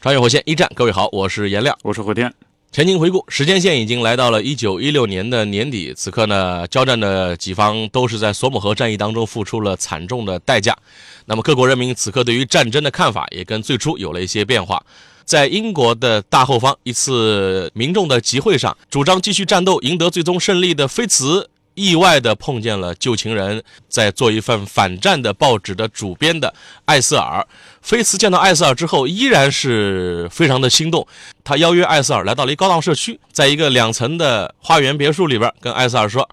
穿越火线一战，各位好，我是颜亮。我是火天。前情回顾，时间线已经来到了一九一六年的年底。此刻呢，交战的几方都是在索姆河战役当中付出了惨重的代价。那么，各国人民此刻对于战争的看法也跟最初有了一些变化。在英国的大后方一次民众的集会上，主张继续战斗、赢得最终胜利的菲茨，意外的碰见了旧情人，在做一份反战的报纸的主编的艾瑟尔。菲茨见到艾瑟尔之后，依然是非常的心动。他邀约艾瑟尔来到了一高档社区，在一个两层的花园别墅里边，跟艾瑟尔说：“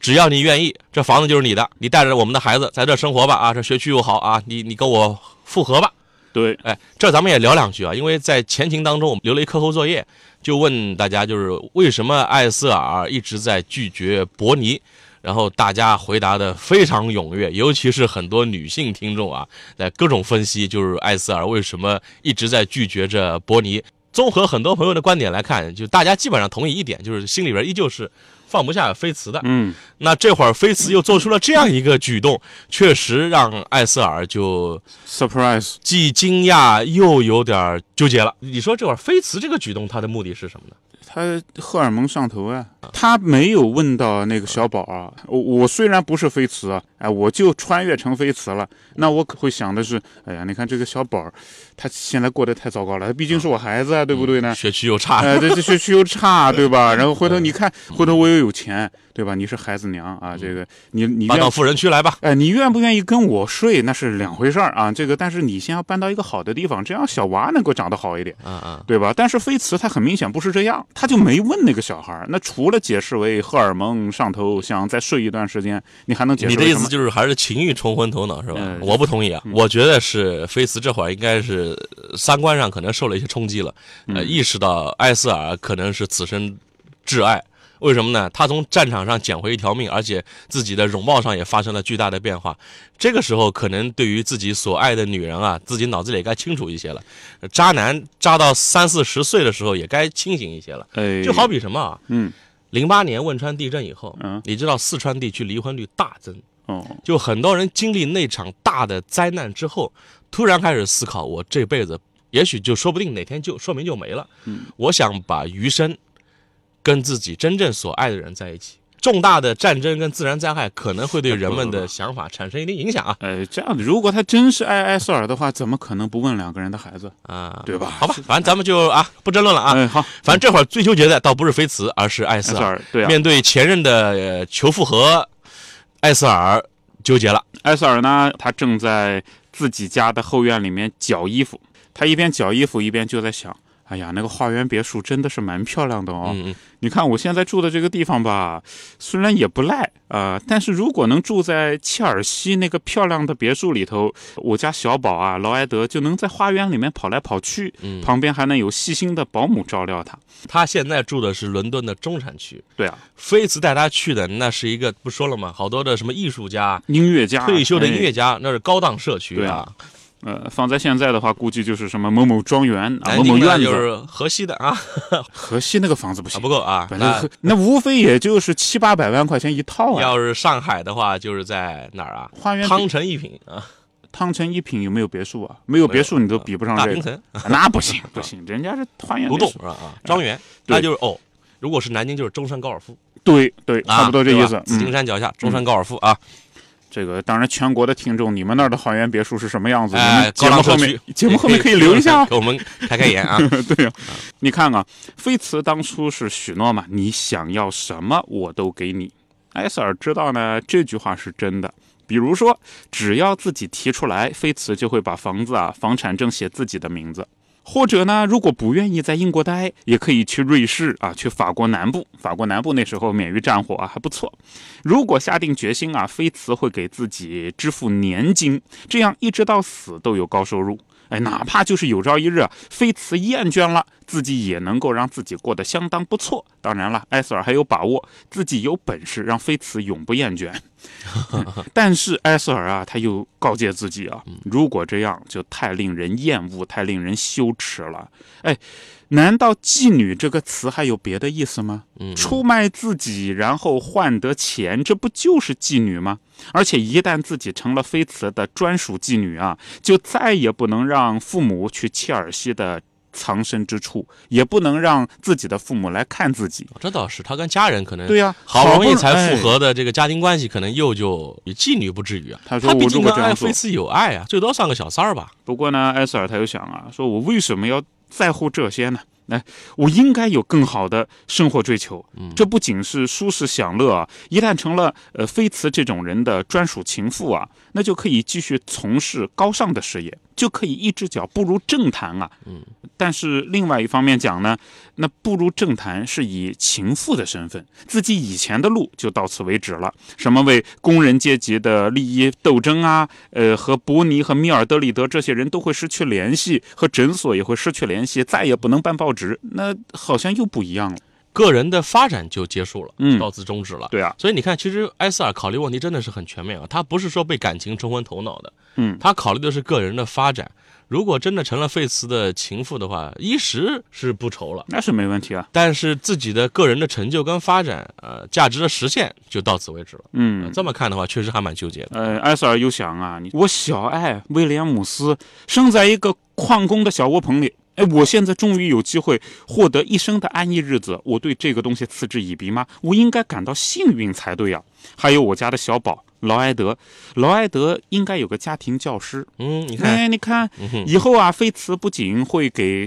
只要你愿意，这房子就是你的。你带着我们的孩子在这生活吧。啊，这学区又好啊，你你跟我复合吧。”对，哎，这咱们也聊两句啊，因为在前情当中，我们留了一课后作业，就问大家，就是为什么艾瑟尔一直在拒绝伯尼？然后大家回答的非常踊跃，尤其是很多女性听众啊，在各种分析，就是艾瑟尔为什么一直在拒绝着伯尼。综合很多朋友的观点来看，就大家基本上同意一点，就是心里边依旧是放不下菲茨的。嗯，那这会儿菲茨又做出了这样一个举动，确实让艾瑟尔就 surprise，既惊讶又有点纠结了。你说这会儿菲茨这个举动，他的目的是什么呢？他荷尔蒙上头啊，他没有问到那个小宝啊。我我虽然不是飞茨啊，哎，我就穿越成飞茨了。那我可会想的是，哎呀，你看这个小宝，他现在过得太糟糕了。他毕竟是我孩子啊，对不对呢？学区又差，哎，这这学区又差，对吧？然后回头你看，回头我又有钱，对吧？你是孩子娘啊，这个你你搬到富人区来吧。哎，你愿不愿意跟我睡那是两回事儿啊。这个，但是你先要搬到一个好的地方，这样小娃能够长得好一点，嗯嗯，对吧？但是飞茨他很明显不是这样，他就没问那个小孩儿。那除了解释为荷尔蒙上头，想再睡一段时间，你还能解释？你的意思就是还是情欲冲昏头脑是吧？我不同意啊，我觉得是菲茨这会儿应该是三观上可能受了一些冲击了，呃，意识到艾斯尔可能是此生挚爱。为什么呢？他从战场上捡回一条命，而且自己的容貌上也发生了巨大的变化。这个时候，可能对于自己所爱的女人啊，自己脑子里也该清楚一些了。渣男渣到三四十岁的时候，也该清醒一些了。哎，就好比什么啊？嗯，零八年汶川地震以后，嗯，你知道四川地区离婚率大增。哦，就很多人经历那场大的灾难之后，突然开始思考：我这辈子也许就说不定哪天就说明就没了。嗯，我想把余生。跟自己真正所爱的人在一起，重大的战争跟自然灾害可能会对人们的想法产生一定影响啊。呃，这样的，如果他真是爱艾瑟尔的话，怎么可能不问两个人的孩子啊？对吧？好吧，反正咱们就啊不争论了啊。嗯，好，反正这会儿最纠结的倒不是菲茨，而是艾瑟尔。对啊，面对前任的求复合，艾瑟尔纠结了。艾瑟尔呢，他正在自己家的后院里面绞衣服，他一边绞衣服一边就在想。哎呀，那个花园别墅真的是蛮漂亮的哦。嗯嗯。你看我现在住的这个地方吧，虽然也不赖啊，但是如果能住在切尔西那个漂亮的别墅里头，我家小宝啊，劳埃德就能在花园里面跑来跑去，嗯，旁边还能有细心的保姆照料他。他现在住的是伦敦的中产区。对啊，菲茨带他去的那是一个不说了吗？好多的什么艺术家、音乐家、退休的音乐家，那是高档社区对啊。呃，放在现在的话，估计就是什么某某庄园啊，某某院子，就是河西的啊。河西那个房子不行，不够啊。那那无非也就是七八百万块钱一套啊。要是上海的话，就是在哪儿啊？花园汤臣一品啊。汤臣一品有没有别墅啊？没有别墅，你都比不上这个。那不行不行，人家是花园独栋啊啊，庄园。那就是哦，如果是南京，就是中山高尔夫。对对，差不多这意思。紫金山脚下，中山高尔夫啊。这个当然，全国的听众，你们那儿的花园别墅是什么样子？哎，节目后面 节目后面可以留一下，给我们开开眼啊。对呀，你看啊，菲茨当初是许诺嘛，你想要什么我都给你。埃塞尔知道呢，这句话是真的。比如说，只要自己提出来，菲茨就会把房子啊、房产证写自己的名字。或者呢，如果不愿意在英国待，也可以去瑞士啊，去法国南部。法国南部那时候免于战火啊，还不错。如果下定决心啊，菲茨会给自己支付年金，这样一直到死都有高收入。哎，哪怕就是有朝一日啊，菲茨厌倦了，自己也能够让自己过得相当不错。当然了，埃塞尔还有把握，自己有本事让菲茨永不厌倦。但是埃塞尔啊，他又告诫自己啊，如果这样就太令人厌恶，太令人羞耻了。哎，难道妓女这个词还有别的意思吗？出卖自己然后换得钱，这不就是妓女吗？而且一旦自己成了菲茨的专属妓女啊，就再也不能让父母去切尔西的。藏身之处，也不能让自己的父母来看自己。这倒是，他跟家人可能对呀，好不容易才复合的这个家庭关系，可能又就妓女不至于啊。他说：“毕竟跟埃菲斯有爱啊，最多算个小三儿吧。”不过呢，埃塞尔他又想啊，说我为什么要在乎这些呢？哎，我应该有更好的生活追求。这不仅是舒适享乐啊，一旦成了呃菲茨这种人的专属情妇啊，那就可以继续从事高尚的事业。就可以一只脚步入政坛啊，嗯，但是另外一方面讲呢，那步入政坛是以情妇的身份，自己以前的路就到此为止了。什么为工人阶级的利益斗争啊，呃，和伯尼和米尔德里德这些人都会失去联系，和诊所也会失去联系，再也不能办报纸，那好像又不一样了。个人的发展就结束了，嗯，到此终止了。对啊，所以你看，其实埃塞尔考虑问题真的是很全面啊，他不是说被感情冲昏头脑的，嗯，他考虑的是个人的发展。如果真的成了费茨的情妇的话，一时是不愁了，那是没问题啊。但是自己的个人的成就跟发展，呃，价值的实现就到此为止了。嗯，这么看的话，确实还蛮纠结的。呃，埃塞尔又想啊，你我小爱威廉姆斯生在一个矿工的小窝棚里。哎，我现在终于有机会获得一生的安逸日子，我对这个东西嗤之以鼻吗？我应该感到幸运才对呀。还有我家的小宝。劳埃德，劳埃德应该有个家庭教师。嗯，你看，哎，你看，以后啊，菲茨不仅会给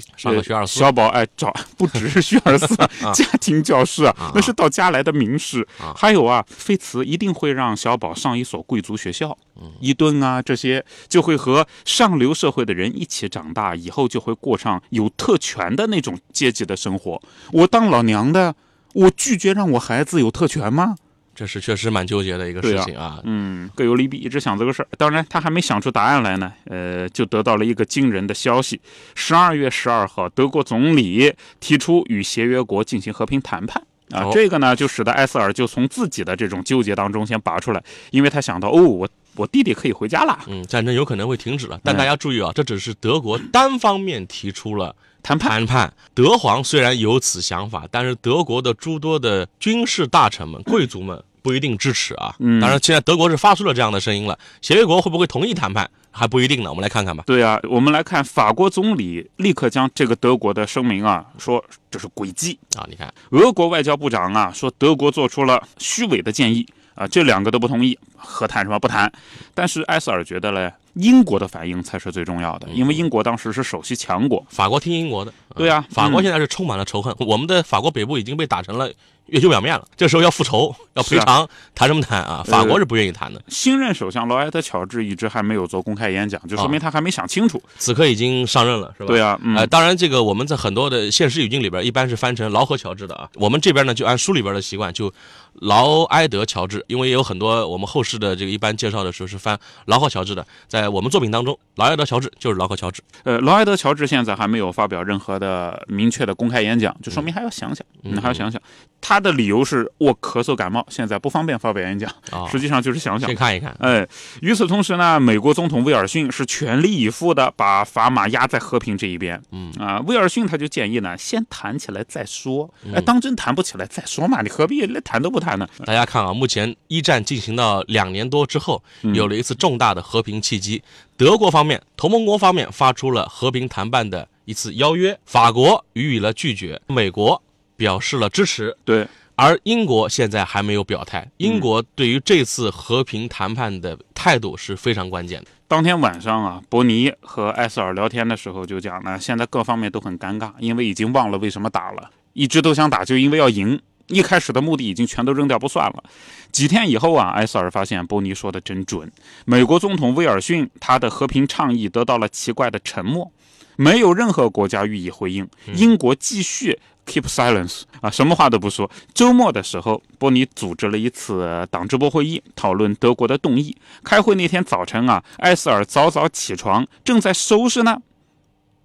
小宝哎找，不只是学而思 家庭教师啊，那是到家来的名师。还有啊，菲茨一定会让小宝上一所贵族学校，伊顿啊这些，就会和上流社会的人一起长大，以后就会过上有特权的那种阶级的生活。我当老娘的，我拒绝让我孩子有特权吗？这是确实蛮纠结的一个事情啊，嗯，各有利弊，一直想这个事儿。当然，他还没想出答案来呢，呃，就得到了一个惊人的消息：十二月十二号，德国总理提出与协约国进行和平谈判啊。这个呢，就使得埃塞尔就从自己的这种纠结当中先拔出来，因为他想到，哦，我我弟弟可以回家了，嗯，战争有可能会停止了。但大家注意啊，这只是德国单方面提出了。谈判，谈判。德皇虽然有此想法，但是德国的诸多的军事大臣们、贵族们不一定支持啊。嗯，当然，现在德国是发出了这样的声音了。协约国会不会同意谈判还不一定呢。我们来看看吧。对啊，我们来看法国总理立刻将这个德国的声明啊，说这是诡计啊。你看，俄国外交部长啊说德国做出了虚伪的建议啊，这两个都不同意，和谈什么不谈。但是埃塞尔觉得嘞。英国的反应才是最重要的，因为英国当时是首席强国，法国听英国的。对呀，法国现在是充满了仇恨，我们的法国北部已经被打成了。月球表面了，这时候要复仇，要赔偿，谈什么谈啊？法国是不愿意谈的。新任首相劳埃德乔治一直还没有做公开演讲，就说明他还没想清楚。此刻已经上任了，是吧？对啊，呃，当然这个我们在很多的现实语境里边，一般是翻成劳合乔治的啊。我们这边呢，就按书里边的习惯，就劳埃德乔治，因为也有很多我们后世的这个一般介绍的时候是翻劳合乔治的，在我们作品当中，劳埃德乔治就是劳合乔治。呃，劳埃德乔治现在还没有发表任何的明确的公开演讲，就说明还要想想，嗯，还要想想。他的理由是我咳嗽感冒，现在不方便发表演讲。实际上就是想想，先看一看。哎，与此同时呢，美国总统威尔逊是全力以赴的把砝码压在和平这一边。嗯啊，威尔逊他就建议呢，先谈起来再说。哎，当真谈不起来再说嘛？你何必连谈都不谈呢？大家看啊，目前一战进行到两年多之后，有了一次重大的和平契机。德国方面、同盟国方面发出了和平谈判的一次邀约，法国予以了拒绝，美国。表示了支持，对，而英国现在还没有表态。英国对于这次和平谈判的态度是非常关键的。当天晚上啊，伯尼和艾斯尔聊天的时候就讲呢，现在各方面都很尴尬，因为已经忘了为什么打了，一直都想打，就因为要赢。一开始的目的已经全都扔掉不算了。几天以后啊，埃塞尔发现波尼说的真准，美国总统威尔逊他的和平倡议得到了奇怪的沉默。没有任何国家予以回应。英国继续 keep silence 啊，什么话都不说。周末的时候，波尼组织了一次党支部会议，讨论德国的动议。开会那天早晨啊，埃塞尔早早起床，正在收拾呢。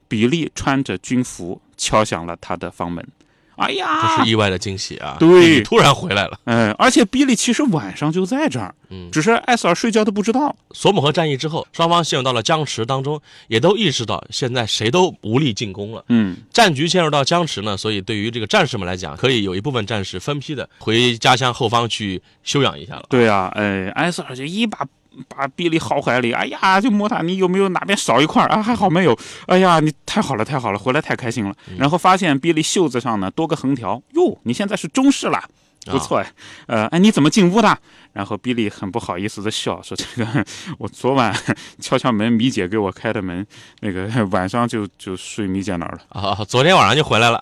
比利穿着军服敲响了他的房门。哎呀，这是意外的惊喜啊！对，突然回来了。嗯，而且比利其实晚上就在这儿，嗯，只是艾瑟尔睡觉都不知道。索姆河战役之后，双方陷入到了僵持当中，也都意识到现在谁都无力进攻了。嗯，战局陷入到僵持呢，所以对于这个战士们来讲，可以有一部分战士分批的回家乡后方去休养一下了。对啊，哎，艾瑟尔就一把。把比利好怀里，哎呀，就摸他，你有没有哪边少一块啊？还好没有。哎呀，你太好了，太好了，回来太开心了。然后发现比利袖子上呢多个横条，哟，你现在是中式了，不错哎。呃，哎，你怎么进屋的？然后比利很不好意思的笑说：“这个 我昨晚 敲敲门，米姐给我开的门，那个 晚上就就睡米姐那儿了啊。昨天晚上就回来了，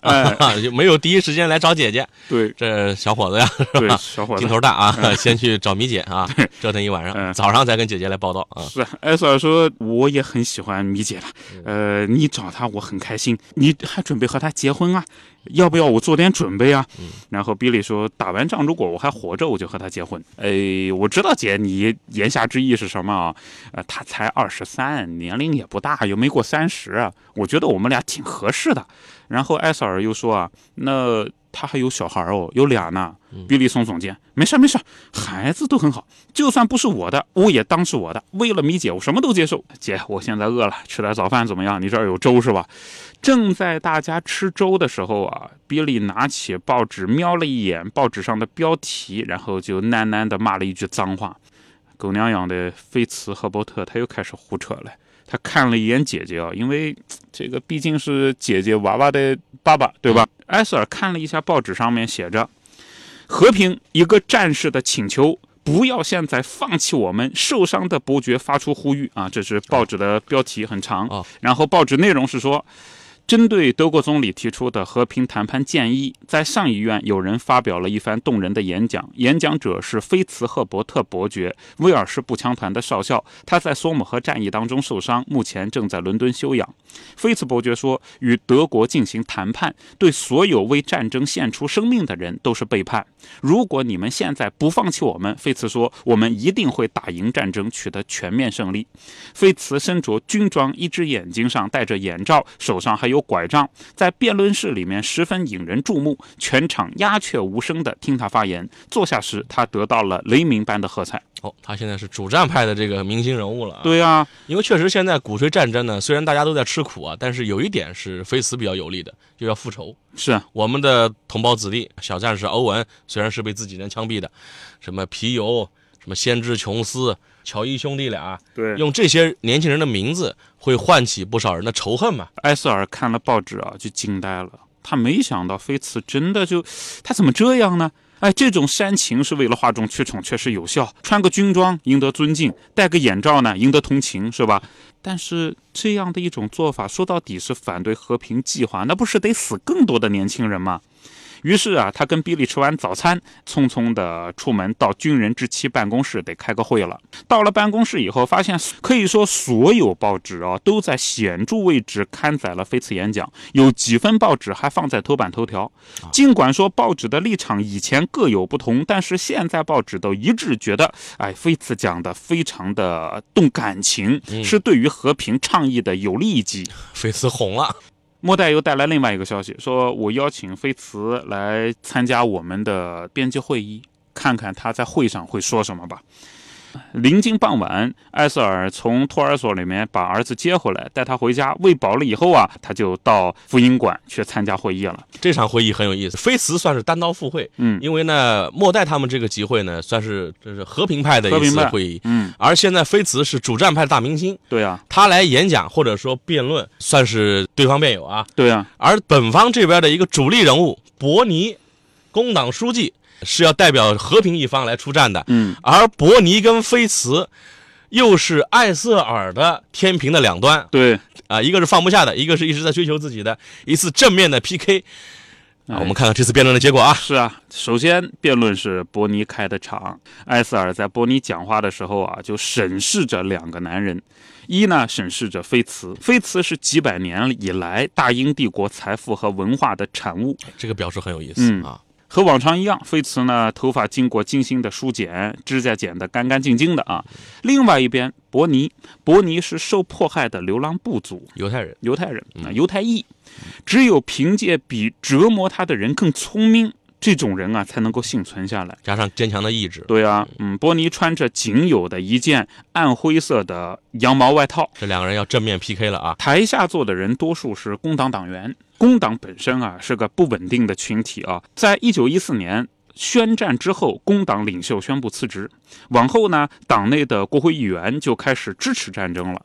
就没有第一时间来找姐姐。对，这小伙子呀，对，小伙子劲头大啊，先去找米姐啊，折腾一晚上，早上再跟姐姐来报道啊。是，艾索尔说我也很喜欢米姐了，呃，你找她我很开心，你还准备和她结婚啊？要不要我做点准备啊？然后比利说打完仗如果我还活着，我就和她结婚。哎。”我知道姐，你言下之意是什么啊？呃，他才二十三，年龄也不大，又没过三十，我觉得我们俩挺合适的。然后艾瑟尔又说啊，那他还有小孩哦，有俩呢。比利耸耸肩，没事没事，孩子都很好，就算不是我的，我也当是我的。为了米姐，我什么都接受。姐，我现在饿了，吃点早饭怎么样？你这儿有粥是吧？正在大家吃粥的时候啊，比利拿起报纸瞄了一眼报纸上的标题，然后就喃喃地骂了一句脏话：“狗娘养的菲茨赫伯特！”他又开始胡扯了。他看了一眼姐姐啊，因为 这个毕竟是姐姐娃娃的爸爸，对吧？埃塞尔看了一下报纸，上面写着。和平，一个战士的请求，不要现在放弃我们。受伤的伯爵发出呼吁啊，这是报纸的标题，很长啊。然后报纸内容是说。针对德国总理提出的和平谈判建议，在上议院有人发表了一番动人的演讲。演讲者是菲茨赫伯特伯爵，威尔士步枪团的少校。他在索姆河战役当中受伤，目前正在伦敦休养。菲茨伯爵说：“与德国进行谈判，对所有为战争献出生命的人都是背叛。如果你们现在不放弃我们，菲茨说，我们一定会打赢战争，取得全面胜利。”菲茨身着军装，一只眼睛上戴着眼罩，手上还有。拐杖在辩论室里面十分引人注目，全场鸦雀无声的听他发言。坐下时，他得到了雷鸣般的喝彩。哦，他现在是主战派的这个明星人物了。对啊，因为确实现在鼓吹战争呢，虽然大家都在吃苦啊，但是有一点是菲茨比较有利的，就要复仇。是我们的同胞子弟，小战士欧文虽然是被自己人枪毙的，什么皮尤，什么先知琼斯。乔伊兄弟俩，对，用这些年轻人的名字会唤起不少人的仇恨嘛？埃塞尔看了报纸啊，就惊呆了。他没想到菲茨真的就，他怎么这样呢？哎，这种煽情是为了哗众取宠，确实有效。穿个军装赢得尊敬，戴个眼罩呢赢得同情，是吧？但是这样的一种做法，说到底是反对和平计划，那不是得死更多的年轻人吗？于是啊，他跟比利吃完早餐，匆匆的出门到军人之妻办公室得开个会了。到了办公室以后，发现可以说所有报纸啊都在显著位置刊载了菲茨演讲，有几份报纸还放在头版头条。尽管说报纸的立场以前各有不同，但是现在报纸都一致觉得，哎，菲茨讲的非常的动感情，是对于和平倡议的有利一击。菲茨红了。莫代又带来另外一个消息，说我邀请菲茨来参加我们的编辑会议，看看他在会上会说什么吧。临近傍晚，艾瑟尔从托儿所里面把儿子接回来，带他回家喂饱了以后啊，他就到福音馆去参加会议了。这场会议很有意思，菲茨算是单刀赴会，嗯，因为呢，莫代他们这个集会呢，算是这是和平派的一次会议，嗯，而现在菲茨是主战派的大明星，对啊，他来演讲或者说辩论，算是对方辩友啊，对啊，而本方这边的一个主力人物伯尼，工党书记。是要代表和平一方来出战的，嗯，而伯尼跟菲茨，又是艾瑟尔的天平的两端，对，啊，一个是放不下的，一个是一直在追求自己的一次正面的 PK，啊，我们看看这次辩论的结果啊。是啊，首先辩论是伯尼开的场，埃塞尔在伯尼讲话的时候啊，就审视着两个男人，一呢审视着菲茨，菲茨是几百年以来大英帝国财富和文化的产物，这个表述很有意思、嗯。啊。和往常一样，菲茨呢头发经过精心的梳剪，指甲剪得干干净净的啊。另外一边，伯尼，伯尼是受迫害的流浪部族，犹太人，犹太人啊，犹太裔，只有凭借比折磨他的人更聪明，这种人啊才能够幸存下来。加上坚强的意志，对啊，嗯，波尼穿着仅有的一件暗灰色的羊毛外套，这两个人要正面 PK 了啊。台下坐的人多数是工党党员。工党本身啊是个不稳定的群体啊，在一九一四年宣战之后，工党领袖宣布辞职，往后呢，党内的国会议员就开始支持战争了，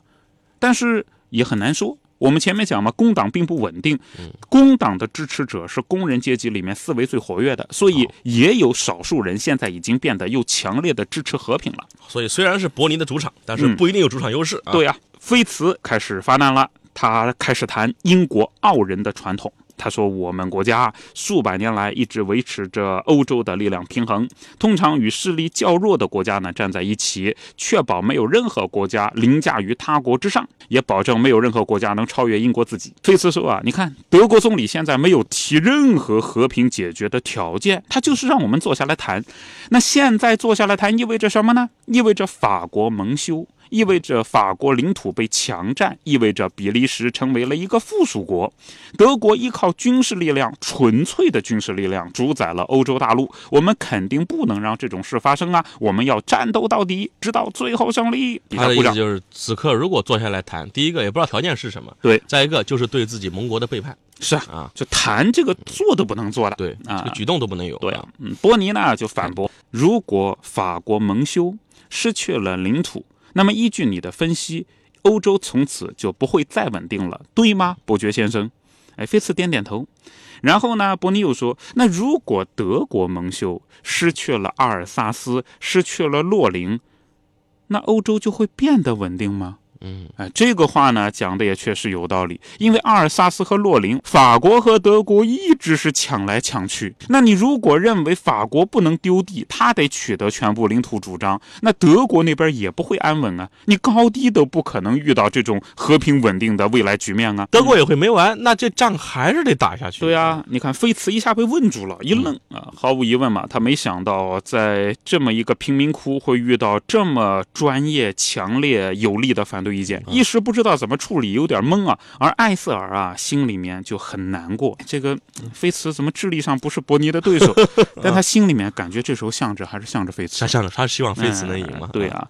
但是也很难说。我们前面讲嘛，工党并不稳定，工党的支持者是工人阶级里面思维最活跃的，所以也有少数人现在已经变得又强烈的支持和平了。所以虽然是柏林的主场，但是嗯不一定有主场优势啊。对呀、菲茨开始发难了，他开始谈英国傲人的传统。他说：“我们国家数百年来一直维持着欧洲的力量平衡，通常与势力较弱的国家呢站在一起，确保没有任何国家凌驾于他国之上，也保证没有任何国家能超越英国自己。”菲茨说：“啊，你看德国总理现在没有提任何和平解决的条件，他就是让我们坐下来谈。那现在坐下来谈意味着什么呢？意味着法国蒙羞。”意味着法国领土被强占，意味着比利时成为了一个附属国。德国依靠军事力量，纯粹的军事力量主宰了欧洲大陆。我们肯定不能让这种事发生啊！我们要战斗到底，直到最后胜利。他的。意思就是，此刻如果坐下来谈，第一个也不知道条件是什么，对，再一个就是对自己盟国的背叛是啊，啊，就谈这个做都不能做的。对，啊这个举动都不能有。对啊，嗯，波尼呢就反驳：如果法国蒙羞，失去了领土，那么依据你的分析，欧洲从此就不会再稳定了，对吗，伯爵先生？哎，菲茨点点头。然后呢，伯尼又说：“那如果德国蒙羞，失去了阿尔萨斯，失去了洛林，那欧洲就会变得稳定吗？”嗯，哎，这个话呢讲的也确实有道理，因为阿尔萨斯和洛林，法国和德国一直是抢来抢去。那你如果认为法国不能丢地，他得取得全部领土主张，那德国那边也不会安稳啊。你高低都不可能遇到这种和平稳定的未来局面啊。德国也会没完，那这仗还是得打下去。对啊，你看菲茨一下被问住了，一愣啊，毫无疑问嘛，他没想到在这么一个贫民窟会遇到这么专业、强烈、有力的反对意见，一时不知道怎么处理，有点懵啊。而艾瑟尔啊，心里面就很难过，这个嗯菲茨怎么智力上不是伯尼的对手？但他心里面感觉这时候向着还是向着菲茨他，向着他希望菲茨能赢嘛哎？对啊。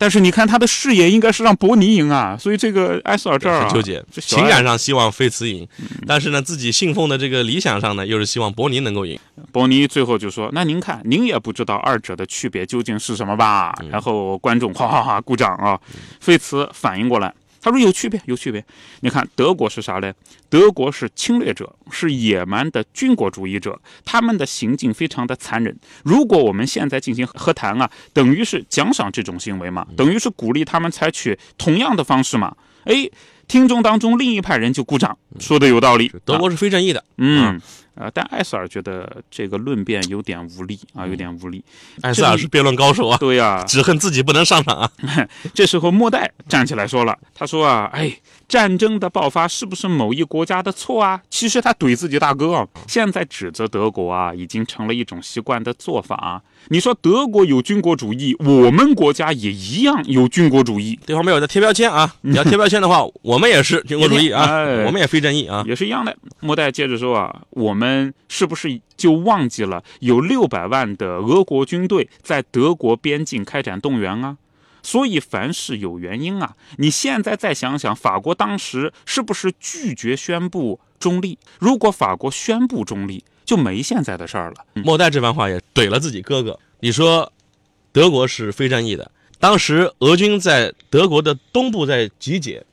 但是你看他的视野应该是让伯尼赢啊，所以这个埃塞尔这儿啊纠结，情感上希望菲茨赢，但是呢，自己信奉的这个理想上呢，又是希望伯尼能够赢。伯尼最后就说：“那您看，您也不知道二者的区别究竟是什么吧？”然后观众哗哗哗鼓掌啊。菲茨反应过来，他说：“有区别，有区别。你看，德国是啥嘞？德国是侵略者，是野蛮的军国主义者，他们的行径非常的残忍。如果我们现在进行和谈啊，等于是奖赏这种行为嘛，等于是鼓励他们采取同样的方式嘛。哎，听众当中另一派人就鼓掌，说的有道理。啊德国是非正义的，嗯，呃，但艾瑟尔觉得这个论辩有点无力啊，有点无力。艾塞尔是辩论高手啊，对呀、只恨自己不能上场啊。这时候莫代站起来说了，他说啊，哎，战争的爆发是不是某一国家的错啊？其实他怼自己大哥啊，现在指责德国啊，已经成了一种习惯的做法啊。你说德国有军国主义，我们国家也一样有军国主义，对方没有在贴标签啊，你要贴标签的话，我们也是军国主义啊，哎我们也非正义啊。也是一样的。莫代接着说啊，我们是不是就忘记了有六百万的俄国军队在德国边境开展动员啊？所以凡事有原因啊。你现在再想想，法国当时是不是拒绝宣布中立？如果法国宣布中立，就没现在的事儿了。莫代这番话也怼了自己哥哥。你说德国是非正义的，当时俄军在德国的东部在集结，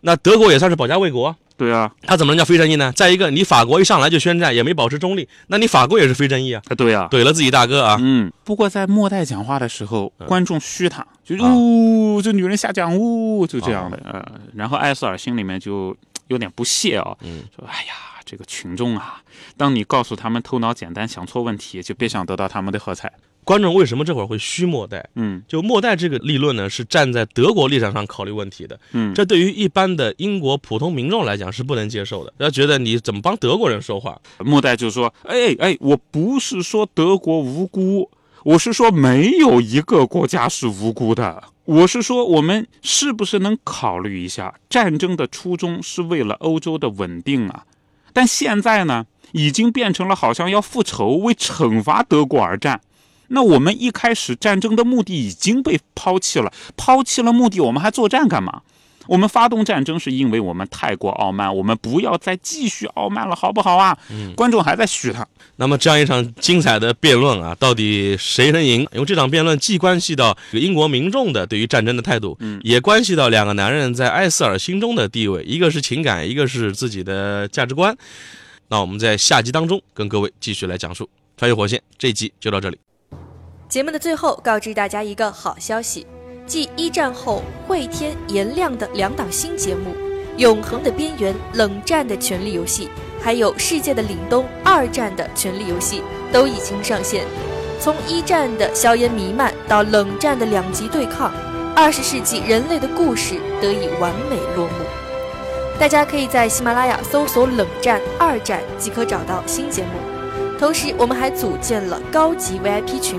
那德国也算是保家卫国啊，对啊，他怎么能叫非正义呢？再一个，你法国一上来就宣战，也没保持中立，那你法国也是非正义啊，啊对啊。怼了自己大哥啊。嗯，不过在末代讲话的时候，嗯观众虚他，就啊呜、这女人瞎讲呜，就这样的。呃，然后艾斯尔心里面就有点不屑啊，嗯，说哎呀，这个群众啊，当你告诉他们头脑简单，想错问题，就别想得到他们的喝彩。观众为什么这会儿会虚末代？嗯就末代这个立论呢，是站在德国立场上考虑问题的。嗯，这对于一般的英国普通民众来讲是不能接受的。他觉得你怎么帮德国人说话？末代就说，哎哎，我不是说德国无辜，我是说没有一个国家是无辜的。我是说，我们是不是能考虑一下，战争的初衷是为了欧洲的稳定啊？但现在呢，已经变成了好像要复仇、为惩罚德国而战。那我们一开始战争的目的已经被抛弃了，抛弃了目的，我们还作战干嘛？我们发动战争是因为我们太过傲慢，我们不要再继续傲慢了，好不好啊？嗯观众还在嘘他。那么这样一场精彩的辩论啊，到底谁能赢？因为这场辩论既关系到这个英国民众的对于战争的态度，嗯也关系到两个男人在艾斯尔心中的地位，一个是情感，一个是自己的价值观。那我们在下集当中跟各位继续来讲述《穿越火线》这一集就到这里。节目的最后，告知大家一个好消息：继一战后汇天、颜亮的两档新节目《永恒的边缘》《冷战的权力游戏》，还有《世界的凛冬》《二战的权力游戏》都已经上线。从一战的硝烟弥漫到冷战的两极对抗，二十世纪人类的故事得以完美落幕。大家可以在喜马拉雅搜索“冷战”“二战”即可找到新节目。同时，我们还组建了高级 VIP 群。